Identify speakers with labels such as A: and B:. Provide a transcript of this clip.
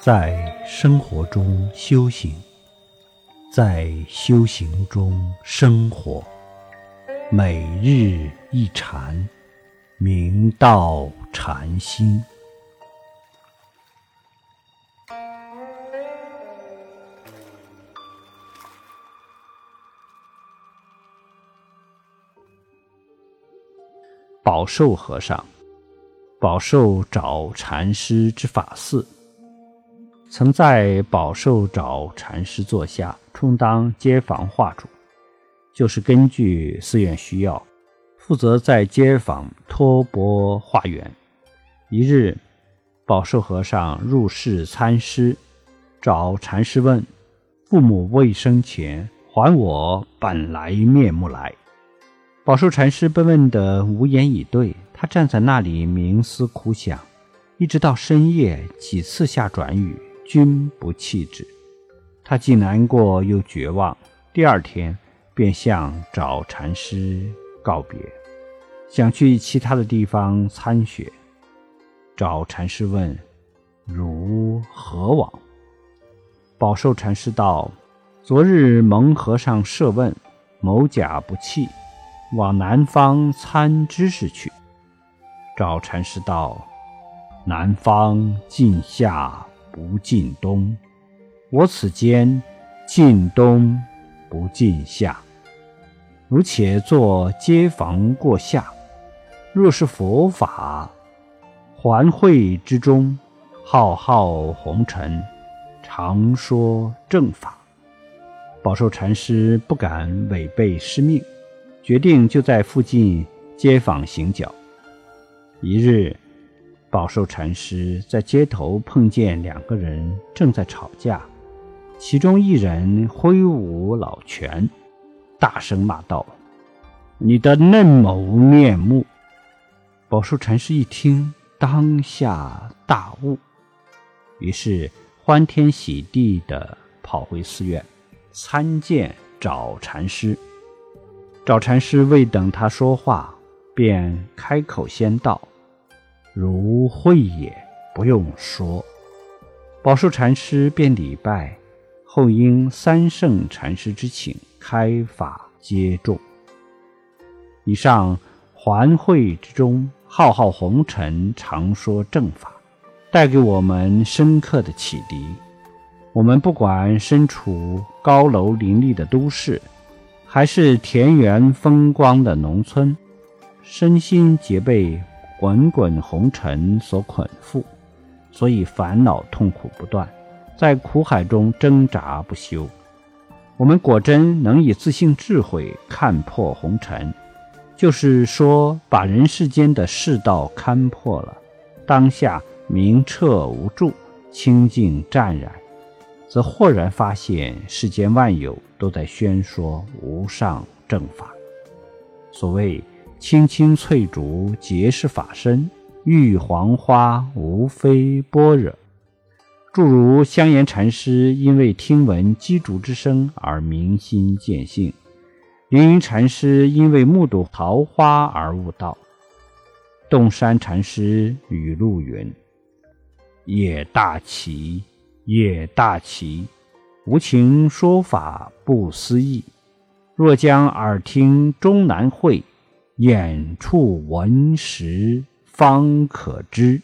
A: 在生活中修行，在修行中生活，每日一禅，明道禅心。宝寿和尚，宝寿找禅师之法寺。曾在宝寿找禅师座下充当街坊画主，就是根据寺院需要，负责在街坊托钵化缘。一日，宝寿和尚入室参师，找禅师问：“父母未生前，还我本来面目来。”宝寿禅师被问得无言以对，他站在那里冥思苦想，一直到深夜，几次下转雨。君不弃之，他既难过又绝望。第二天，便向找禅师告别，想去其他的地方参学。找禅师问：“如何往？”宝寿禅师道：“昨日蒙和尚设问，某甲不弃，往南方参知识去。”找禅师道：“南方近夏。”不尽冬，我此间尽冬不尽夏。如且作街坊过夏，若是佛法，环会之中，浩浩红尘，常说正法。宝寿禅师不敢违背师命，决定就在附近街坊行脚。一日。宝寿禅师在街头碰见两个人正在吵架，其中一人挥舞老拳，大声骂道：“你的嫩某面目！”宝寿禅师一听，当下大悟，于是欢天喜地地跑回寺院参见找禅师。找禅师未等他说话，便开口先道。如慧也，不用说。宝树禅师便礼拜，后因三圣禅师之请，开法接众。以上环会之中，浩浩红尘，常说正法，带给我们深刻的启迪。我们不管身处高楼林立的都市，还是田园风光的农村，身心皆被。滚滚红尘所捆缚，所以烦恼痛苦不断，在苦海中挣扎不休。我们果真能以自信智慧看破红尘，就是说把人世间的世道看破了，当下明澈无助、清净湛然，则豁然发现世间万有都在宣说无上正法。所谓。青青翠竹皆是法身，玉黄花无非般若。诸如香严禅师因为听闻鸡竹之声而明心见性，凌云禅师因为目睹桃花而悟道，洞山禅师语录云：“也大奇，也大奇，无情说法不思议。若将耳听终难会。”眼处闻时方可知。